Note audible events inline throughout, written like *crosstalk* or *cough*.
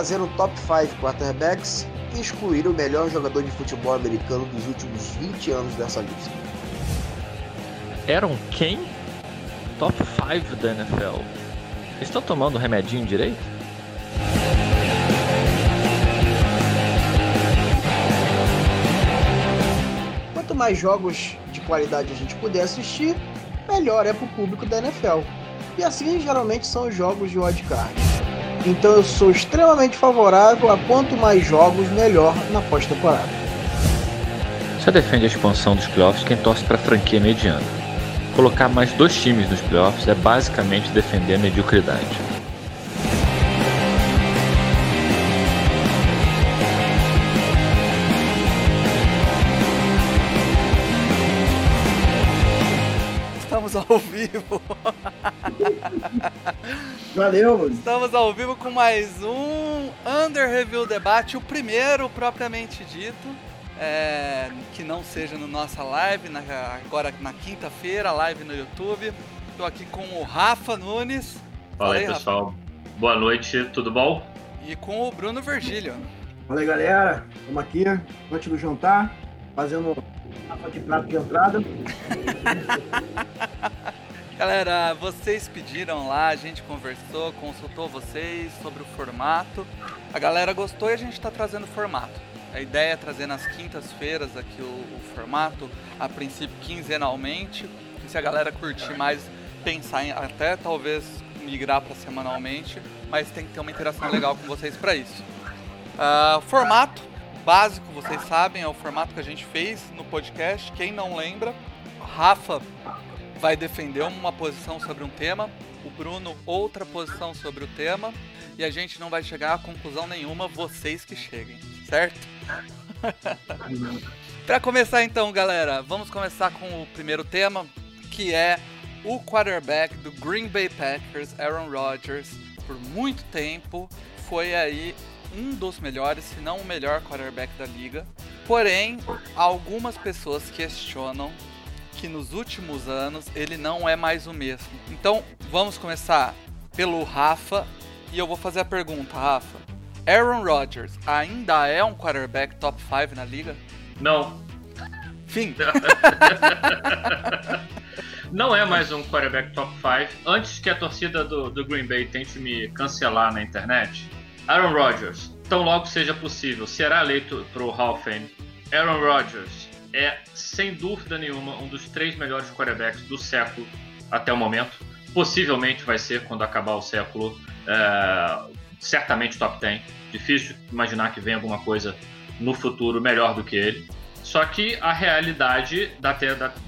fazer um top 5 quarterbacks e excluir o melhor jogador de futebol americano dos últimos 20 anos dessa lista. Eram quem? Top 5 da NFL. Estão tomando remedinho direito? Quanto mais jogos de qualidade a gente puder assistir, melhor é para o público da NFL. E assim geralmente são os jogos de wildcard. Então eu sou extremamente favorável a quanto mais jogos, melhor na pós-temporada. Só defende a expansão dos playoffs quem torce para a franquia mediana. Colocar mais dois times nos playoffs é basicamente defender a mediocridade. Ao vivo. *laughs* Valeu. Estamos ao vivo com mais um Under Review Debate, o primeiro propriamente dito. É, que não seja no nossa live, na, agora na quinta-feira, live no YouTube. Estou aqui com o Rafa Nunes. Fala aí, pessoal. Rafa. Boa noite, tudo bom? E com o Bruno Virgílio. Fala aí, galera. Estamos aqui, antes do jantar, fazendo a de prato de entrada. *laughs* Galera, vocês pediram lá, a gente conversou, consultou vocês sobre o formato. A galera gostou e a gente está trazendo o formato. A ideia é trazer nas quintas-feiras aqui o, o, formato, a princípio quinzenalmente. E se a galera curtir mais, pensar em até talvez migrar para semanalmente, mas tem que ter uma interação legal com vocês para isso. Uh, formato básico, vocês sabem, é o formato que a gente fez no podcast. Quem não lembra, Rafa vai defender uma posição sobre um tema, o Bruno outra posição sobre o tema, e a gente não vai chegar a conclusão nenhuma, vocês que cheguem, certo? *laughs* Para começar então, galera, vamos começar com o primeiro tema, que é o quarterback do Green Bay Packers, Aaron Rodgers, por muito tempo foi aí um dos melhores, se não o melhor quarterback da liga. Porém, algumas pessoas questionam que nos últimos anos ele não é mais o mesmo. Então, vamos começar pelo Rafa e eu vou fazer a pergunta, Rafa. Aaron Rodgers ainda é um quarterback top 5 na liga? Não. Fim. *laughs* não é mais um quarterback top 5. Antes que a torcida do, do Green Bay tente me cancelar na internet, Aaron Rodgers, tão logo seja possível, será eleito para o Hall of Fame. Aaron Rodgers é, sem dúvida nenhuma, um dos três melhores quarterbacks do século até o momento. Possivelmente vai ser quando acabar o século. É, certamente top 10. Difícil imaginar que venha alguma coisa no futuro melhor do que ele. Só que a realidade da,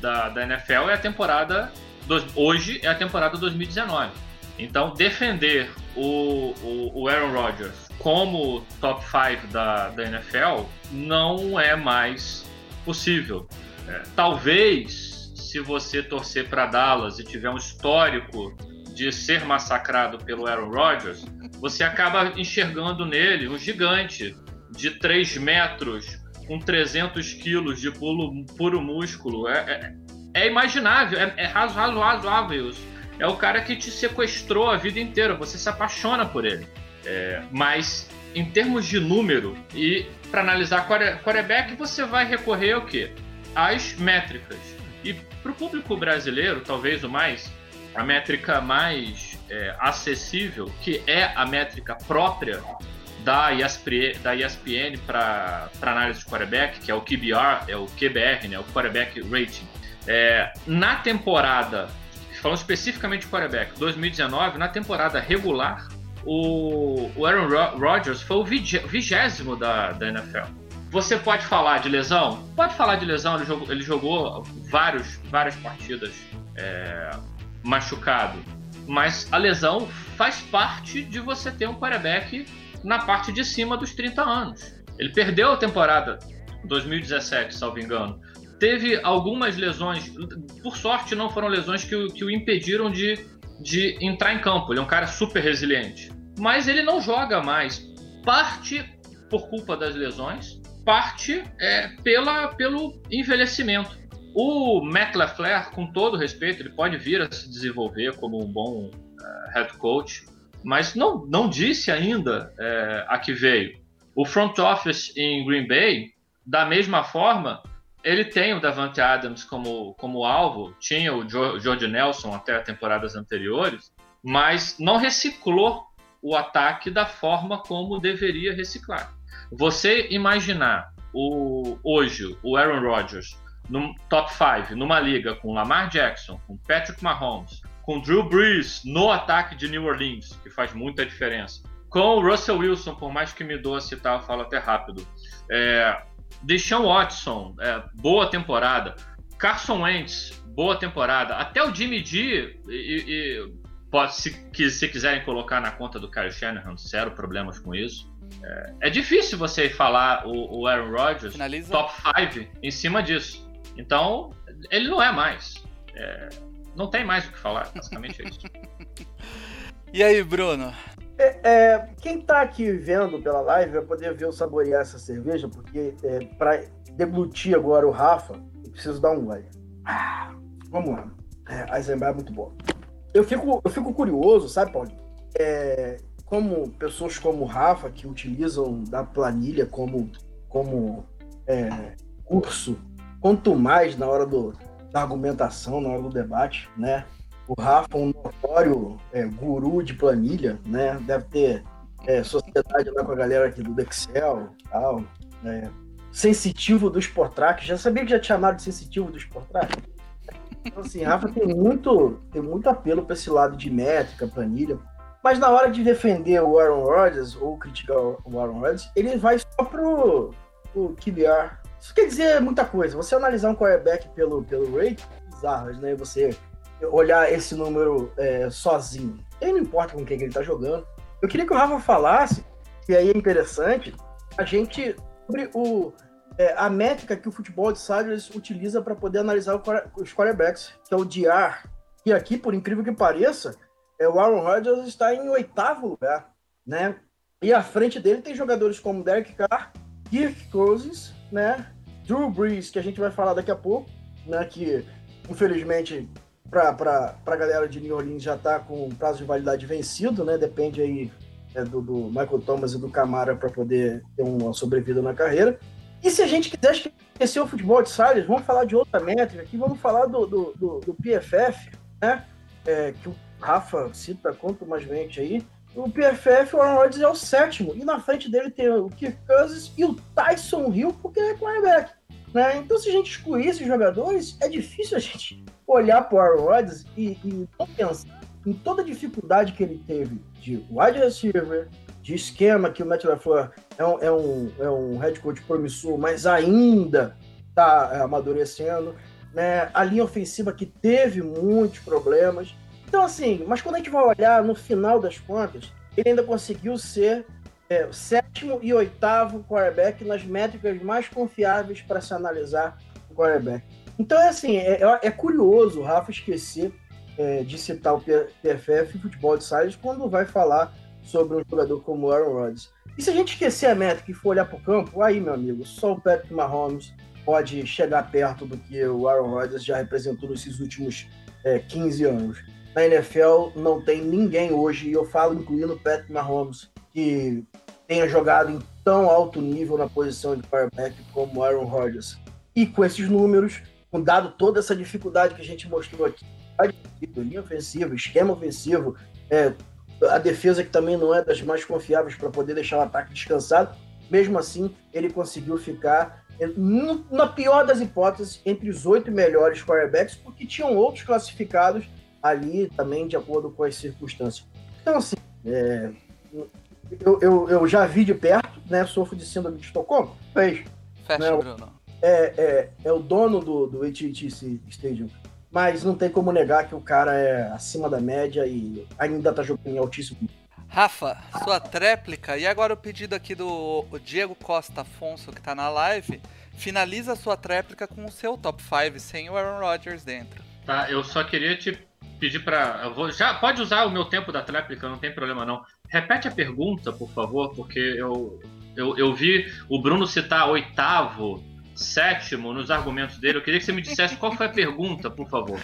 da, da NFL é a temporada. Hoje é a temporada 2019. Então, defender o, o, o Aaron Rodgers como top 5 da, da NFL não é mais possível. É, talvez, se você torcer para Dallas e tiver um histórico de ser massacrado pelo Aaron Rodgers, você acaba enxergando nele um gigante de 3 metros, com 300 quilos de puro, puro músculo. É, é, é imaginável, é, é razoável é o cara que te sequestrou a vida inteira, você se apaixona por ele. É, mas em termos de número e para analisar quarterback, você vai recorrer ao quê? Às métricas. E para o público brasileiro, talvez o mais, a métrica mais é, acessível, que é a métrica própria da ESPN, da ESPN para análise de quarterback, que é o QBR, é o QBR, né, o quarterback rating. É, na temporada falando especificamente de quarterback, 2019, na temporada regular, o, o Aaron Rodgers foi o vigésimo da, da NFL. Você pode falar de lesão? Pode falar de lesão, ele jogou, ele jogou vários, várias partidas é, machucado. Mas a lesão faz parte de você ter um quarterback na parte de cima dos 30 anos. Ele perdeu a temporada 2017, salvo engano, teve algumas lesões, por sorte não foram lesões que o, que o impediram de, de entrar em campo. Ele é um cara super resiliente. Mas ele não joga mais. Parte por culpa das lesões, parte é, pela, pelo envelhecimento. O Matt LaFleur, com todo respeito, ele pode vir a se desenvolver como um bom uh, head coach, mas não, não disse ainda é, a que veio. O front office em Green Bay, da mesma forma, ele tem o Davante Adams como, como alvo, tinha o George Nelson até temporadas anteriores, mas não reciclou o ataque da forma como deveria reciclar. Você imaginar o, hoje o Aaron Rodgers no top 5 numa liga com Lamar Jackson, com Patrick Mahomes, com Drew Brees no ataque de New Orleans, que faz muita diferença, com o Russell Wilson, por mais que me doa citar, eu falo até rápido, é, Deshaun Watson, é, boa temporada, Carson Wentz, boa temporada, até o Jimmy G, e, e, pode, se, que, se quiserem colocar na conta do Kyle Shanahan, zero problemas com isso. É, é difícil você falar o, o Aaron Rodgers Finaliza. top 5 em cima disso. Então, ele não é mais. É, não tem mais o que falar, basicamente é isso. *laughs* e aí, Bruno? É, é, quem tá aqui vendo pela live vai poder ver eu saborear essa cerveja, porque é, para deglutir agora o Rafa, eu preciso dar um gole. Ah, vamos lá. É, a Eisenbahn é muito boa. Eu fico, eu fico curioso, sabe, Paulinho? É, como pessoas como o Rafa, que utilizam da planilha como, como é, curso, quanto mais na hora do, da argumentação, na hora do debate, né? O Rafa, um notório é, guru de planilha, né? Deve ter é, sociedade lá com a galera aqui do Excel tal. Né? Sensitivo do Sportrack. Já sabia que já te chamaram de sensitivo do Sportrack? Então, assim, Rafa tem muito, tem muito apelo para esse lado de métrica, planilha. Mas na hora de defender o Aaron Rodgers ou criticar o Aaron Rodgers, ele vai só pro, pro QBR. Isso quer dizer muita coisa. Você analisar um quarterback pelo, pelo rate, bizarras, né? Você olhar esse número é, sozinho. Ele não importa com quem ele está jogando. Eu queria que o Rafa falasse, e aí é interessante, a gente sobre o, é, a métrica que o futebol de Sadgers utiliza para poder analisar o, os quarterbacks, que é o DR. E aqui, por incrível que pareça, é, o Aaron Rodgers está em oitavo lugar, né? E à frente dele tem jogadores como Derek Carr, Kirk Cousins, né? Drew Brees, que a gente vai falar daqui a pouco, né? Que infelizmente para a galera de New Orleans já está com o prazo de validade vencido, né? Depende aí é, do, do, Michael Thomas e do Camara para poder ter uma sobrevida na carreira. E se a gente quiser esquecer o futebol de Salles, vamos falar de outra métrica aqui, vamos falar do, do, do, do PFF, né? É, que o Rafa cita quanto mais gente aí. O PFF, o Aaron Rodgers é o sétimo, e na frente dele tem o Kirk Cousins e o Tyson Hill, porque é cornerback. Né? Então, se a gente excluir esses jogadores, é difícil a gente olhar para o Aaron Rodgers e, e não pensar em toda a dificuldade que ele teve de wide receiver, de esquema, que o Matt LaFleur é um, é um, é um head coach promissor, mas ainda está é, amadurecendo. Né? A linha ofensiva que teve muitos problemas. Então, assim, mas quando a gente vai olhar no final das contas, ele ainda conseguiu ser é, sétimo e oitavo quarterback nas métricas mais confiáveis para se analisar o quarterback. Então, é assim, é, é, é curioso o Rafa esquecer é, de citar o PFF e futebol de Salles quando vai falar sobre um jogador como o Aaron Rodgers. E se a gente esquecer a métrica e for olhar para o campo, aí, meu amigo, só o Patrick Mahomes pode chegar perto do que o Aaron Rodgers já representou nesses últimos é, 15 anos. Na NFL não tem ninguém hoje, e eu falo incluindo o Patrick Mahomes, que tenha jogado em tão alto nível na posição de quarterback como Aaron Rodgers. E com esses números, com dado toda essa dificuldade que a gente mostrou aqui, linha ofensiva, esquema ofensivo, é, a defesa que também não é das mais confiáveis para poder deixar o ataque descansado, mesmo assim ele conseguiu ficar, é, na pior das hipóteses, entre os oito melhores quarterbacks, porque tinham outros classificados ali também de acordo com as circunstâncias. Então, assim, é, eu, eu, eu, já vi de perto, né? Sofro de síndrome de Estocolmo. Fez. Fecha, né, Bruno é, é, é o dono do, do AT&T Stadium, mas não tem como negar que o cara é acima da média e ainda está jogando em altíssimo Rafa, sua tréplica, e agora o pedido aqui do Diego Costa Afonso, que está na live, finaliza a sua tréplica com o seu top 5, sem o Aaron Rodgers dentro. Tá, eu só queria te pedir para, já pode usar o meu tempo da tréplica, não tem problema não. Repete a pergunta, por favor, porque eu eu, eu vi o Bruno citar oitavo sétimo nos argumentos dele. Eu queria que você me dissesse qual foi a pergunta, por favor.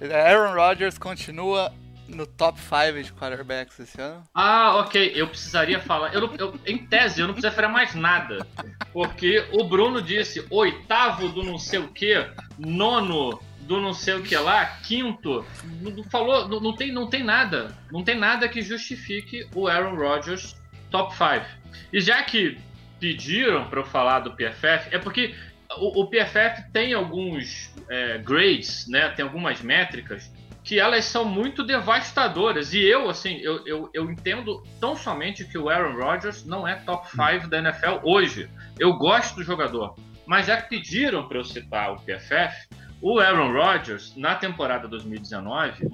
Aaron Rodgers continua no top 5 de quarterbacks esse ano? Ah, ok. Eu precisaria falar. Eu, eu, em tese, eu não precisaria falar mais nada. Porque o Bruno disse oitavo do não sei o que, nono do não sei o que lá, quinto. Não, falou, não, não, tem, não tem nada. Não tem nada que justifique o Aaron Rodgers top 5. E já que pediram para eu falar do PFF, é porque o, o PFF tem alguns é, grades, né? Tem algumas métricas que elas são muito devastadoras. E eu, assim, eu, eu, eu entendo tão somente que o Aaron Rodgers não é top 5 da NFL hoje. Eu gosto do jogador. Mas já que pediram para eu citar o PFF, o Aaron Rodgers, na temporada 2019,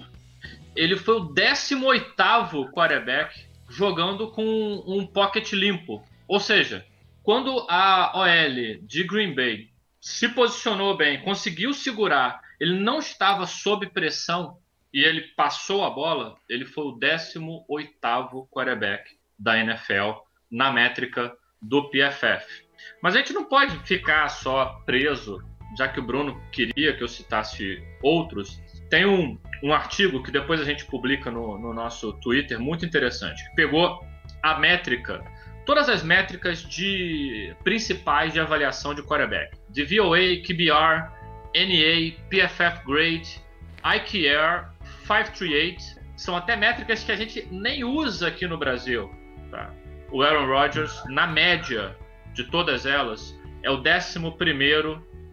ele foi o 18º quarterback jogando com um pocket limpo. Ou seja, quando a OL de Green Bay se posicionou bem, conseguiu segurar ele não estava sob pressão e ele passou a bola, ele foi o 18º quarterback da NFL na métrica do PFF. Mas a gente não pode ficar só preso, já que o Bruno queria que eu citasse outros. Tem um, um artigo que depois a gente publica no, no nosso Twitter, muito interessante, que pegou a métrica, todas as métricas de principais de avaliação de quarterback, de VOA, QBR, NA, PFF Grade, IQR, 538, são até métricas que a gente nem usa aqui no Brasil. Tá? O Aaron Rodgers, na média de todas elas, é o 11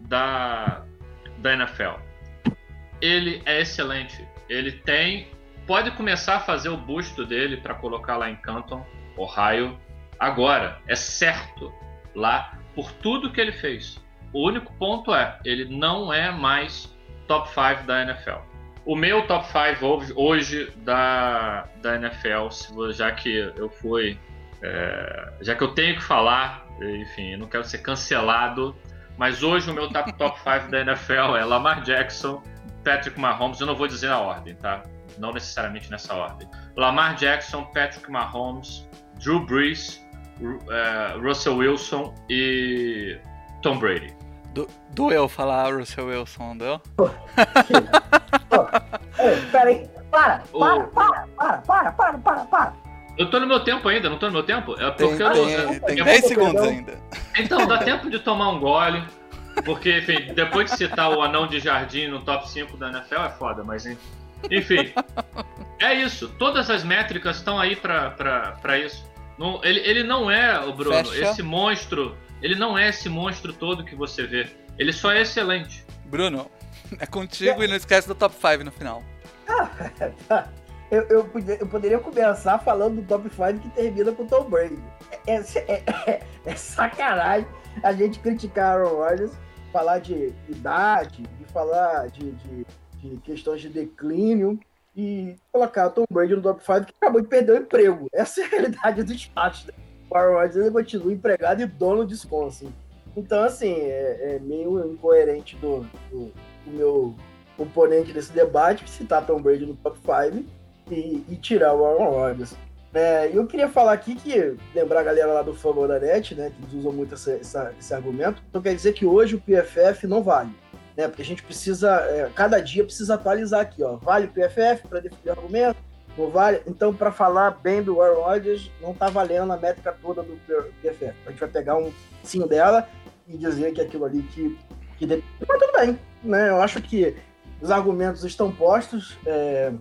da, da NFL. Ele é excelente. Ele tem. Pode começar a fazer o busto dele para colocar lá em Canton, Ohio, agora. É certo. Lá, por tudo que ele fez. O único ponto é, ele não é mais top 5 da NFL. O meu top 5 hoje da, da NFL, já que eu fui. É, já que eu tenho que falar, enfim, não quero ser cancelado, mas hoje o meu top, top 5 da NFL é Lamar Jackson, Patrick Mahomes. Eu não vou dizer na ordem, tá? Não necessariamente nessa ordem. Lamar Jackson, Patrick Mahomes, Drew Brees, uh, Russell Wilson e Tom Brady. Do, doeu falar Russell Wilson, doeu? Oh, oh, peraí, para, para, para, para, para, para, para, para. Eu tô no meu tempo ainda, não tô no meu tempo? É porque tem, eu não. Tem, tem 10 segundos ainda. Então, dá *laughs* tempo de tomar um gole. Porque, enfim, depois de citar o anão de jardim no top 5 da NFL é foda, mas enfim. É isso. Todas as métricas estão aí pra, pra, pra isso. Não, ele, ele não é, o Bruno, Fecha. esse monstro ele não é esse monstro todo que você vê. Ele só é excelente. Bruno, é contigo é. e não esquece do top 5 no final. Ah, *laughs* eu, eu, eu, poderia começar falando do top 5 que termina com Tom Brady. É, é, é, é, sacanagem a gente criticar Aaron Rodgers, falar de idade, de falar de, de, de questões de declínio e colocar Tom Brady no top 5 que acabou de perder o emprego. Essa é a realidade dos fatos. Né? o Aaron Rodgers continua empregado e dono de Wisconsin. Então, assim, é, é meio incoerente do, do, do, meu oponente desse debate citar Tom Brady no top 5 e, e, tirar o Aaron Rodgers. É, eu queria falar aqui que, lembrar a galera lá do Favor da Net, né, que eles usam muito essa, essa, esse argumento, então quer dizer que hoje o PFF não vale, né, porque a gente precisa, é, cada dia precisa atualizar aqui, ó, vale o PFF para definir argumento, não vale. Então, para falar bem do Aaron Rodgers, não tá valendo a métrica toda do PFF. A gente vai pegar um sim dela e dizer que aquilo ali que. que Mas tudo bem. Né? Eu acho que os argumentos estão postos. É...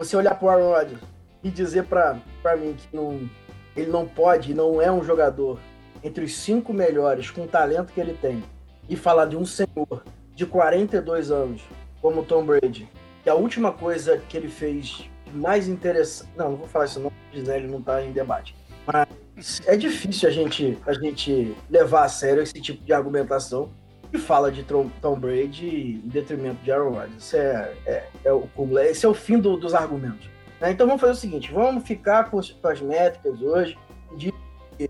Você olhar para Aaron Rodgers e dizer para mim que não, ele não pode, não é um jogador entre os cinco melhores com o talento que ele tem e falar de um senhor de 42 anos como Tom Brady, que a última coisa que ele fez mais interessante. Não, não vou falar isso, não, Gisele não está em debate. Mas é difícil a gente, a gente levar a sério esse tipo de argumentação fala de Tom, Tom Brady em detrimento de Aaron Rodgers. Isso é, é, é o cúmulo, esse é o fim do, dos argumentos. Né? Então vamos fazer o seguinte: vamos ficar com, com as métricas hoje de que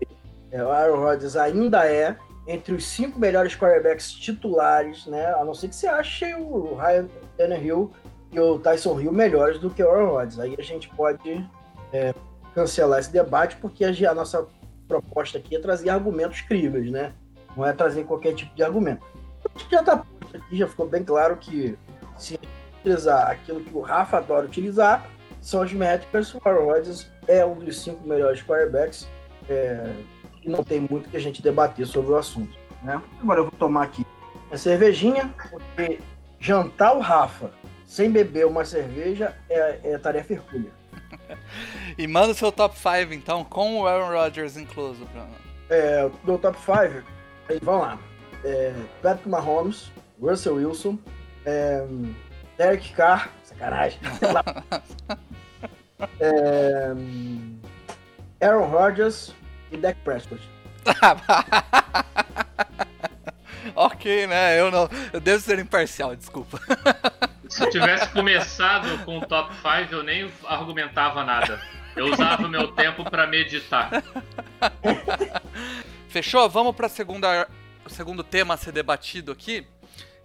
é, o Aaron Rodgers ainda é entre os cinco melhores quarterbacks titulares, né? A não ser que você ache o Ryan Tannehill e o Tyson Hill melhores do que o Aaron Rodgers. Aí a gente pode é, cancelar esse debate, porque a, a, nossa proposta aqui é trazer argumentos críveis, né? Não é trazer qualquer tipo de argumento. Já está aqui, já ficou bem claro que se utilizar aquilo que o Rafa adora utilizar, são as métricas. O Aaron Rodgers é um dos cinco melhores quarterbacks é, e não tem muito que a gente debater sobre o assunto. Né? Agora eu vou tomar aqui a cervejinha, porque jantar o Rafa sem beber uma cerveja é, é tarefa hercúlea. *laughs* e manda o seu top 5 então, com o Aaron Rodgers incluso, Bruno. É, meu top 5, aí vamos lá. É, Patrick Mahomes, Russell Wilson, é, Derek Carr, sacanagem. *laughs* é, Aaron Rodgers e Dak Prescott. *laughs* ok, né? Eu não. Eu devo ser imparcial, desculpa. Se eu tivesse começado com o top 5, eu nem argumentava nada. Eu usava meu tempo para meditar. *laughs* Fechou? Vamos para o segundo tema a ser debatido aqui,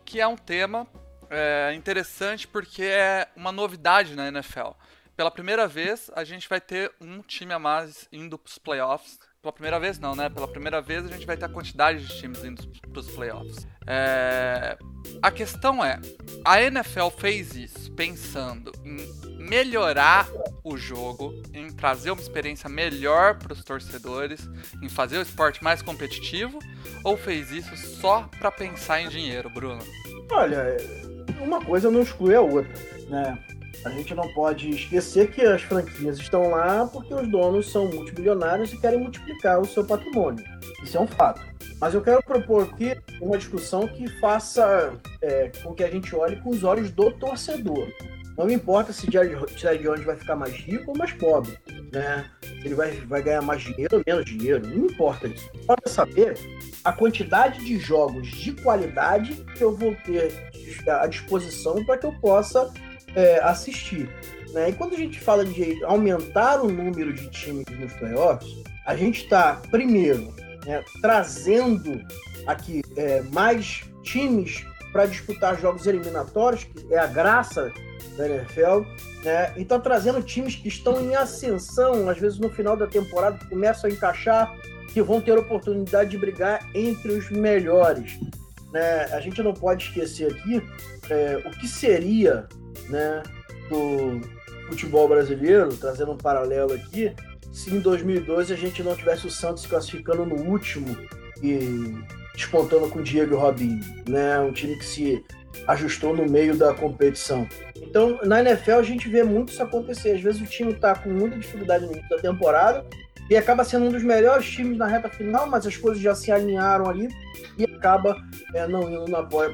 que é um tema é, interessante porque é uma novidade na NFL. Pela primeira vez, a gente vai ter um time a mais indo para os playoffs pela primeira vez não, né? Pela primeira vez a gente vai ter a quantidade de times indo para os playoffs. É... A questão é, a NFL fez isso pensando em melhorar o jogo, em trazer uma experiência melhor para os torcedores, em fazer o esporte mais competitivo, ou fez isso só para pensar em dinheiro, Bruno? Olha, uma coisa não exclui a outra, né? A gente não pode esquecer que as franquias estão lá porque os donos são multimilionários e querem multiplicar o seu patrimônio. Isso é um fato. Mas eu quero propor aqui uma discussão que faça é, com que a gente olhe com os olhos do torcedor. Não importa se Jared Jones vai ficar mais rico ou mais pobre, né? Se ele vai, vai ganhar mais dinheiro ou menos dinheiro, não importa isso. Pode saber a quantidade de jogos de qualidade que eu vou ter à disposição para que eu possa é, assistir. Né? E quando a gente fala de aumentar o número de times nos playoffs, a gente está, primeiro, né, trazendo aqui é, mais times para disputar jogos eliminatórios, que é a graça da NFL, né? E está trazendo times que estão em ascensão, às vezes no final da temporada, que começam a encaixar, que vão ter oportunidade de brigar entre os melhores. Né? A gente não pode esquecer aqui é, o que seria né, do futebol brasileiro, trazendo um paralelo aqui, se em 2012 a gente não tivesse o Santos classificando no último e despontando com o Diego e o Robinho, né? Um time que se ajustou no meio da competição. Então, na NFL a gente vê muito isso acontecer. Às vezes o time está com muita dificuldade no início da temporada e acaba sendo um dos melhores times na reta final, mas as coisas já se alinharam ali e acaba é, não indo na boia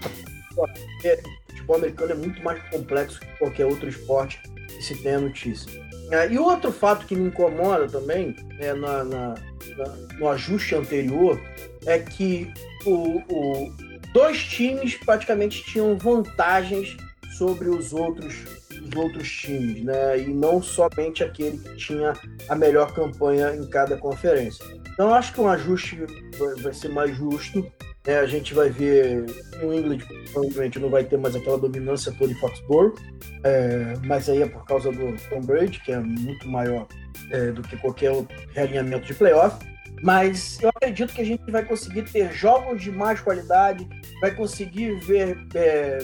futebol americano é muito mais complexo que qualquer outro esporte que se tenha notícia. É, e outro fato que me incomoda também é, na, na, na, no ajuste anterior é que o, o, dois times praticamente tinham vantagens sobre os outros, os outros times, né? e não somente aquele que tinha a melhor campanha em cada conferência. Então, acho que um ajuste vai, vai ser mais justo é, a gente vai ver no England, provavelmente não vai ter mais aquela dominância toda em Foxborough, é, mas aí é por causa do Tom Brady, que é muito maior é, do que qualquer realinhamento de playoff. Mas eu acredito que a gente vai conseguir ter jogos de mais qualidade, vai conseguir ver é,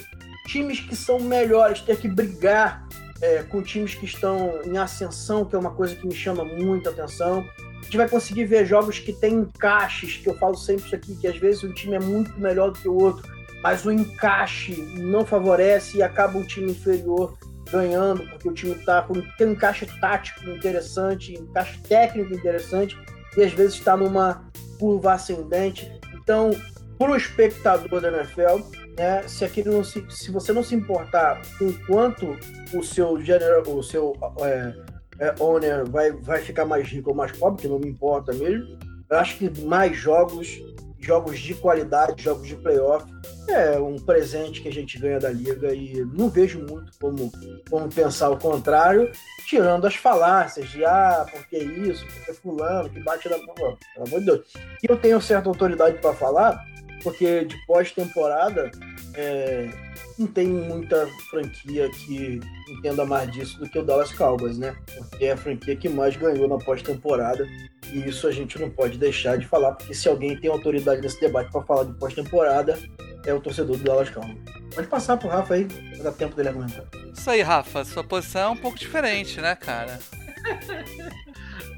times que são melhores, ter que brigar é, com times que estão em ascensão, que é uma coisa que me chama muita atenção gente vai conseguir ver jogos que tem encaixes, que eu falo sempre isso aqui, que às vezes um time é muito melhor do que o outro, mas o encaixe não favorece e acaba um time inferior ganhando, porque o time tá com tem um encaixe tático interessante, encaixe técnico interessante, e às vezes está numa curva ascendente. Então, para o espectador da NFL, né, se aquele não se, se você não se importar com quanto o seu general, o seu é, é, owner vai, vai ficar mais rico ou mais pobre, que não me importa mesmo. Eu acho que mais jogos, jogos de qualidade, jogos de playoff, é um presente que a gente ganha da liga e não vejo muito como, como pensar o contrário, tirando as falácias de ah, porque isso, porque fulano, que bate na. Pelo amor de Deus. E eu tenho certa autoridade para falar, porque de pós-temporada é, não tem muita franquia que entenda mais disso do que o Dallas Cowboys, né? Porque é a franquia que mais ganhou na pós-temporada e isso a gente não pode deixar de falar, porque se alguém tem autoridade nesse debate para falar de pós-temporada, é o torcedor do Dallas Cowboys. Pode passar pro Rafa aí, vai dar tempo dele aguentar. isso aí, Rafa. Sua posição é um pouco diferente, né, cara? *laughs*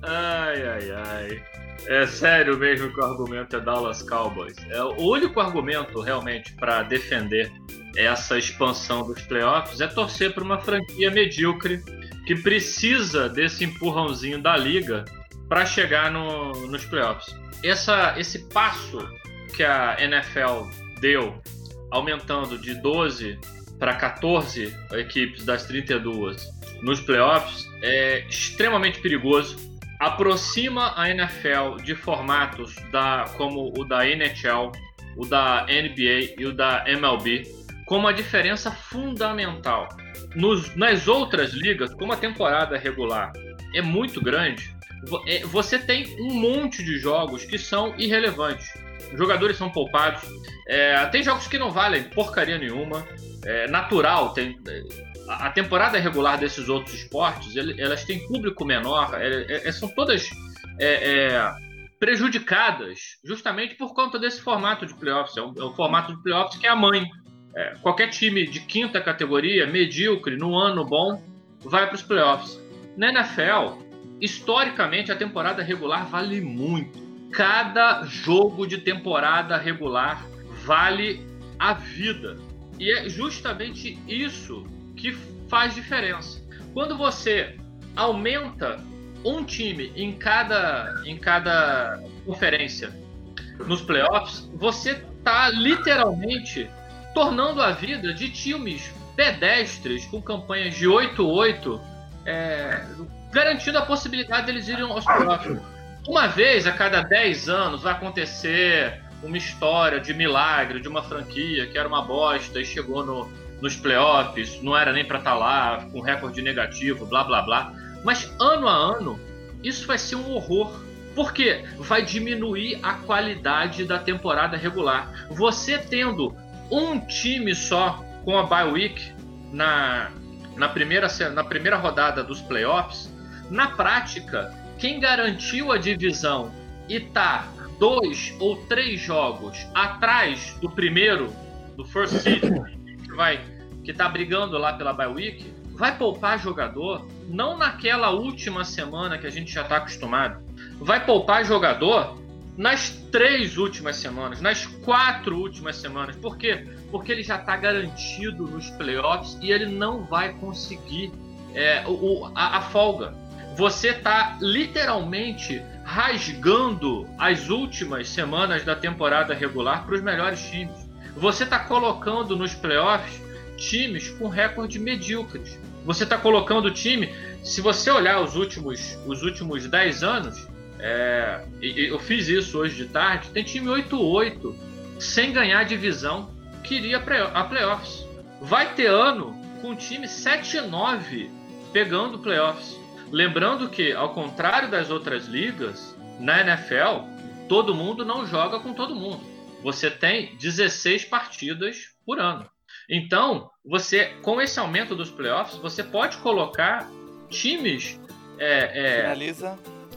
ai, ai, ai. É sério mesmo que o argumento é Dallas Cowboys. É o único argumento realmente para defender essa expansão dos playoffs é torcer para uma franquia medíocre que precisa desse empurrãozinho da liga para chegar no, nos playoffs. Essa, esse passo que a NFL deu, aumentando de 12 para 14 equipes das 32 nos playoffs, é extremamente perigoso. Aproxima a NFL de formatos da, como o da NHL, o da NBA e o da MLB, com uma diferença fundamental. Nos, nas outras ligas, como a temporada regular é muito grande, é, você tem um monte de jogos que são irrelevantes. Os jogadores são poupados. É, tem jogos que não valem porcaria nenhuma. É natural, tem, a temporada regular desses outros esportes, elas têm público menor, é, é, são todas é, é, prejudicadas justamente por conta desse formato de playoffs. É o, formato de playoffs que é a mãe. qualquer time de quinta categoria, medíocre, no ano bom, vai para os playoffs. Na NFL, historicamente, a temporada regular vale muito. Cada jogo de temporada regular vale a vida. E é justamente isso que faz diferença. Quando você aumenta um time em cada, em cada conferência nos playoffs, você está literalmente tornando a vida de times pedestres com campanhas de 8-8 é, garantindo a possibilidade deles irem aos playoffs. Uma vez a cada 10 anos vai acontecer uma história de milagre de uma franquia que era uma bosta e chegou no, nos playoffs, não era nem para estar tá lá, com recorde negativo, blá blá blá. Mas ano a ano, isso vai ser um horror. Porque vai diminuir a qualidade da temporada regular. Você tendo um time só com a bye week na, na, primeira, na primeira rodada dos playoffs, na prática, quem garantiu a divisão e tá dois ou três jogos atrás do primeiro, do first seed, que vai que tá brigando lá pela bye week, vai poupar jogador não naquela última semana que a gente já está acostumado. Vai poupar jogador nas três últimas semanas, nas quatro últimas semanas. Por quê? Porque ele já está garantido nos playoffs e ele não vai conseguir é, o, a, a folga você está literalmente rasgando as últimas semanas da temporada regular para os melhores times. Você está colocando nos playoffs times com recorde medíocres. Você está colocando o time, se você olhar os últimos, os últimos 10 anos, é, eu fiz isso hoje de tarde, tem time 8-8 sem ganhar divisão que iria a playoffs. Vai ter ano com time 7-9 pegando playoffs. Lembrando que, ao contrário das outras ligas, na NFL, todo mundo não joga com todo mundo. Você tem 16 partidas por ano. Então, você, com esse aumento dos playoffs, você pode colocar times é, é,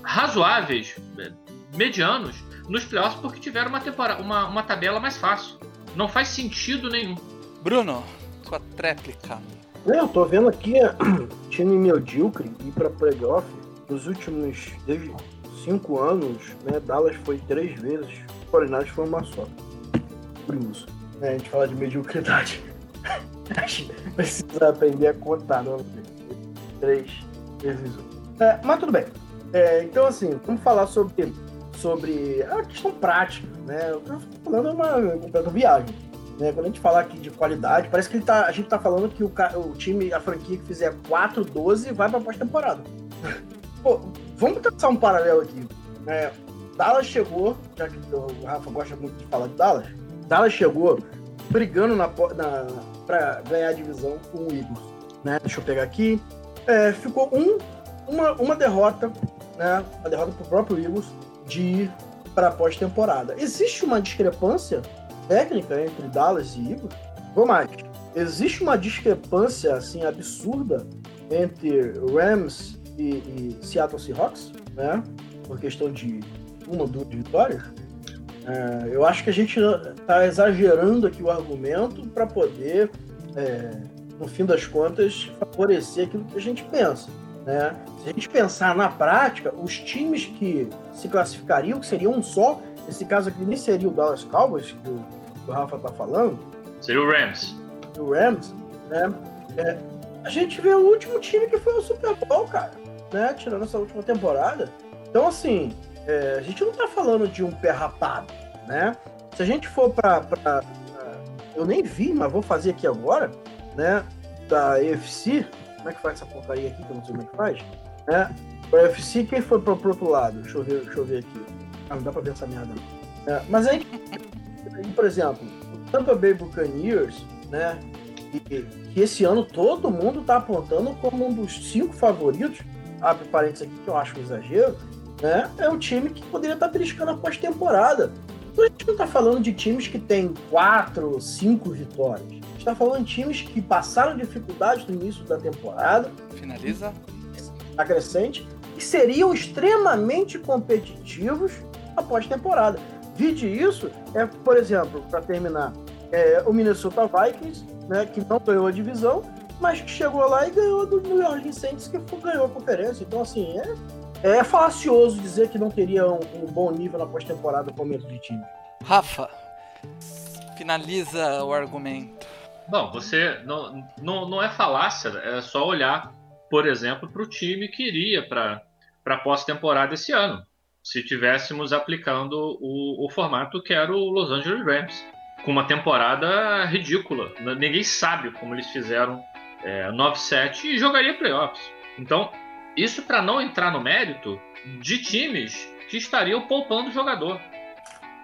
razoáveis, é, medianos, nos playoffs porque tiveram uma, temporada, uma, uma tabela mais fácil. Não faz sentido nenhum. Bruno, sua tréplica. É, eu tô vendo aqui *clears throat* time medíocre ir pra playoff nos últimos desde cinco anos, né? Dallas foi três vezes, Corinários foi uma só. Curioso. É, a gente fala de mediocridade. *laughs* precisa aprender a contar, não? Três vezes um. É, mas tudo bem. É, então, assim, vamos falar sobre, sobre a questão prática, né? Eu tô falando é uma completa viagem. Né? Quando a gente falar aqui de qualidade, parece que tá, a gente tá falando que o, o time, a franquia que fizer 4-12 vai pra pós-temporada. *laughs* Pô, vamos traçar um paralelo aqui. É, Dallas chegou, já que o Rafa gosta muito de falar de Dallas, Dallas chegou brigando na, na, pra ganhar a divisão com o Eagles. Né? Deixa eu pegar aqui. É, ficou um, uma, uma derrota, né? A derrota pro próprio Eagles de para pós-temporada. Existe uma discrepância técnica entre Dallas e Eagles. Vou mais. Existe uma discrepância assim absurda entre Rams e, e Seattle Seahawks, né? Por questão de uma, duas vitórias. É, eu acho que a gente está exagerando aqui o argumento para poder é, no fim das contas, favorecer aquilo que a gente pensa. Né? Se a gente pensar na prática, os times que se classificariam, que seriam um só, nesse caso aqui nem seria o Dallas Cowboys, que o, que o Rafa está falando. Seria o Rams. O Rams, né? É, a gente vê o último time que foi o Super Bowl, cara, né? Tirando essa última temporada. Então, assim, é, a gente não está falando de um pé rapado, né? Se a gente for para. Eu nem vi, mas vou fazer aqui agora, né? Da EFC. Como é que faz essa porcaria aqui, que eu não sei como é que faz? Né? Da EFC, quem foi para o outro lado? Deixa eu, ver, deixa eu ver aqui. Ah, não dá para ver essa merda. É, mas aí, por exemplo, o Tampa Bay Buccaneers, né? Que, que esse ano todo mundo está apontando como um dos cinco favoritos. Abre parênteses aqui que eu acho um exagero né? É um time que poderia estar beliscando a pós-temporada. Então a gente não está falando de times que têm quatro, cinco vitórias. A gente está falando de times que passaram dificuldades no início da temporada. Finaliza. A crescente. E seriam extremamente competitivos após temporada. Vide isso, é, por exemplo, para terminar, é, o Minnesota Vikings, né, que não ganhou a divisão, mas que chegou lá e ganhou do New York Saints, que ganhou a conferência. Então, assim, é, é falacioso dizer que não teria um, um bom nível na pós-temporada com medo de time. Rafa, finaliza o argumento. Bom, você não, não, não é falácia, é só olhar, por exemplo, para o time que iria para a pós-temporada esse ano, se tivéssemos aplicando o, o formato que era o Los Angeles Rams, com uma temporada ridícula. Ninguém sabe como eles fizeram é, 9-7 e jogaria playoffs. Então, isso para não entrar no mérito de times que estariam poupando o jogador.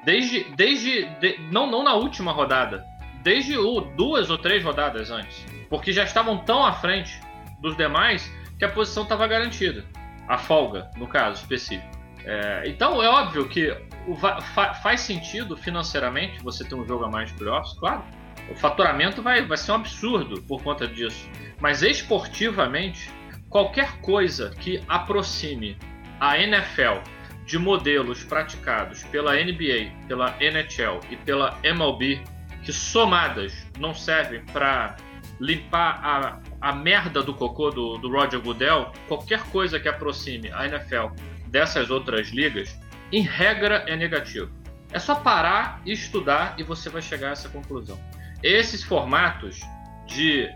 Desde, desde de, não, não na última rodada, desde o, duas ou três rodadas antes. Porque já estavam tão à frente dos demais que a posição estava garantida. A folga, no caso específico. É, então é óbvio que o, fa, faz sentido financeiramente você ter um jogo a mais de playoffs, claro. O faturamento vai, vai ser um absurdo por conta disso. Mas esportivamente, qualquer coisa que aproxime a NFL de modelos praticados pela NBA, pela NHL e pela MLB, que somadas não servem para limpar a, a merda do cocô do, do Roger Goodell, qualquer coisa que aproxime a NFL dessas outras ligas, em regra é negativo. É só parar e estudar e você vai chegar a essa conclusão. Esses formatos de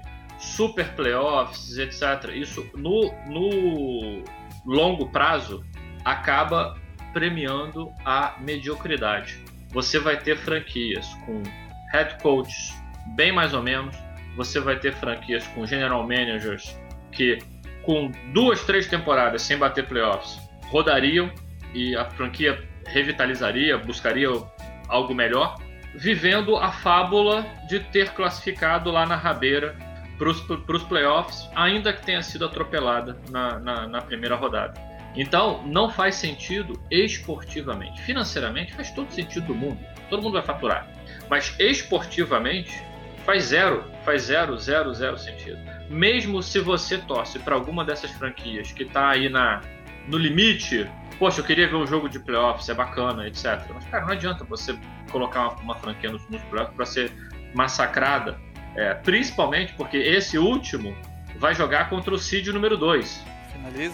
super playoffs, etc., isso no, no longo prazo acaba premiando a mediocridade. Você vai ter franquias com head coaches bem mais ou menos, você vai ter franquias com general managers que com duas, três temporadas sem bater playoffs rodariam e a franquia revitalizaria, buscaria algo melhor, vivendo a fábula de ter classificado lá na rabeira para os playoffs, ainda que tenha sido atropelada na, na, na, primeira rodada. Então, não faz sentido esportivamente. Financeiramente, faz todo sentido do mundo. Todo mundo vai faturar. Mas esportivamente, faz zero, faz zero, zero, zero sentido. Mesmo se você torce para alguma dessas franquias que está aí na, no limite, poxa, eu queria ver um jogo de playoffs, é bacana, etc. Mas, cara, não adianta você colocar uma, uma franquia nos, nos playoffs para ser massacrada é, principalmente porque esse último vai jogar contra o Cid número 2.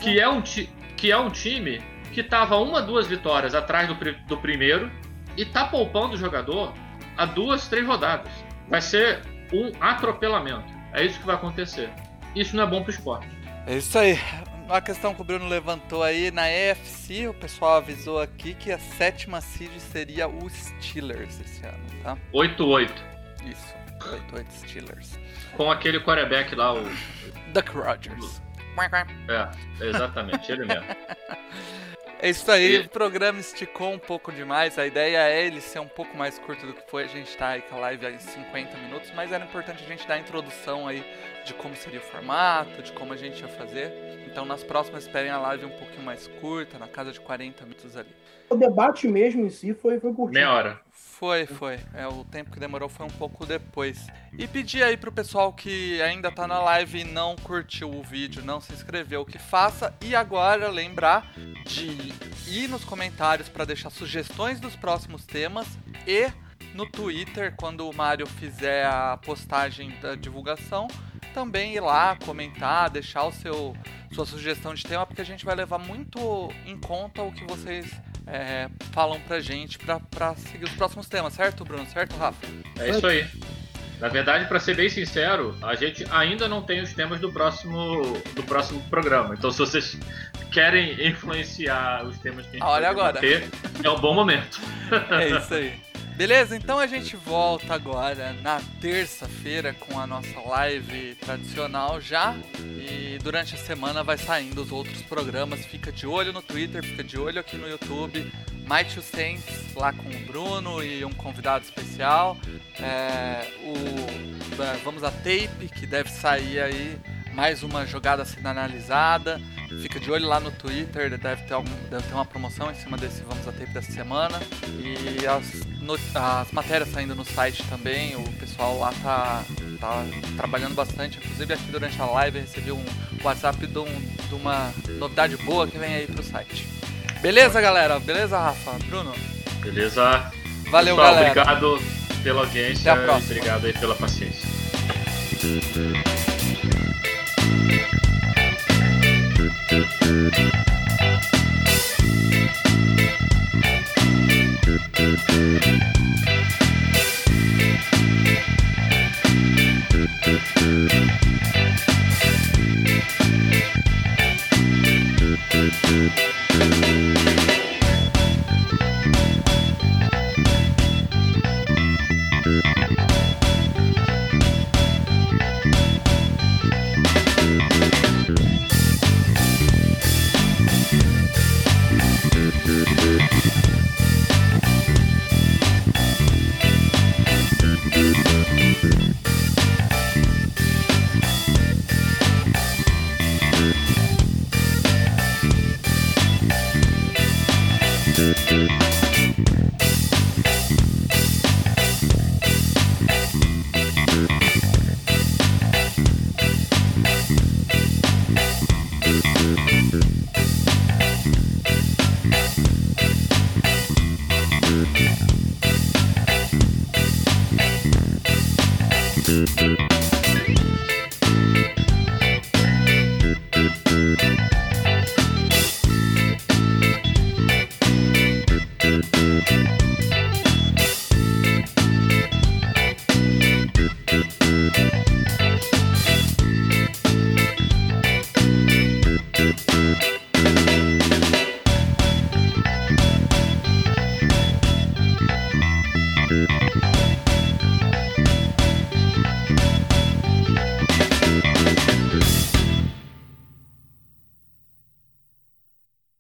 Que é, um que é um time que estava uma, duas vitórias atrás do, do primeiro e tá poupando o jogador a duas, três rodadas. Vai ser um atropelamento. É isso que vai acontecer. Isso não é bom pro esporte. É isso aí. Uma questão que o Bruno levantou aí, na EFC, o pessoal avisou aqui que a sétima seed seria o Steelers esse ano, tá? 8-8. Isso. 88 Steelers. Com aquele quarterback lá, o. Duck Rogers. É, exatamente, ele mesmo. *laughs* É isso aí, e... o programa esticou um pouco demais. A ideia é ele ser um pouco mais curto do que foi. A gente tá aí com a live em 50 minutos, mas era importante a gente dar a introdução aí de como seria o formato, de como a gente ia fazer. Então nas próximas esperem a live um pouquinho mais curta, na casa de 40 minutos ali. O debate mesmo em si foi, foi curtinho. Meia hora. Foi, foi. É, o tempo que demorou foi um pouco depois. E pedir aí pro pessoal que ainda tá na live e não curtiu o vídeo, não se inscreveu, que faça. E agora lembrar de ir nos comentários para deixar sugestões dos próximos temas e no Twitter, quando o Mário fizer a postagem da divulgação, também ir lá, comentar, deixar o seu sua sugestão de tema, porque a gente vai levar muito em conta o que vocês é, falam pra gente pra, pra seguir os próximos temas, certo, Bruno? Certo, Rafa? É isso aí. Na verdade, para ser bem sincero, a gente ainda não tem os temas do próximo, do próximo programa. Então, se vocês querem influenciar os temas que a gente Olha vai agora. ter, é um bom momento. *laughs* É isso aí. Beleza? Então a gente volta agora na terça-feira com a nossa live tradicional já. E durante a semana vai saindo os outros programas. Fica de olho no Twitter, fica de olho aqui no YouTube. My Two lá com o Bruno e um convidado especial. É, o, é, vamos a tape, que deve sair aí. Mais uma jogada sendo analisada. Fica de olho lá no Twitter, deve ter, algum, deve ter uma promoção em cima desse Vamos a Tape dessa semana. E as, no, as matérias saindo no site também, o pessoal lá tá, tá trabalhando bastante. Inclusive aqui durante a live eu recebi um WhatsApp de, um, de uma novidade boa que vem aí pro site. Beleza, galera? Beleza, Rafa? Bruno? Beleza? Valeu, Pessoal, galera. obrigado pela audiência Até a e próxima. obrigado aí pela paciência.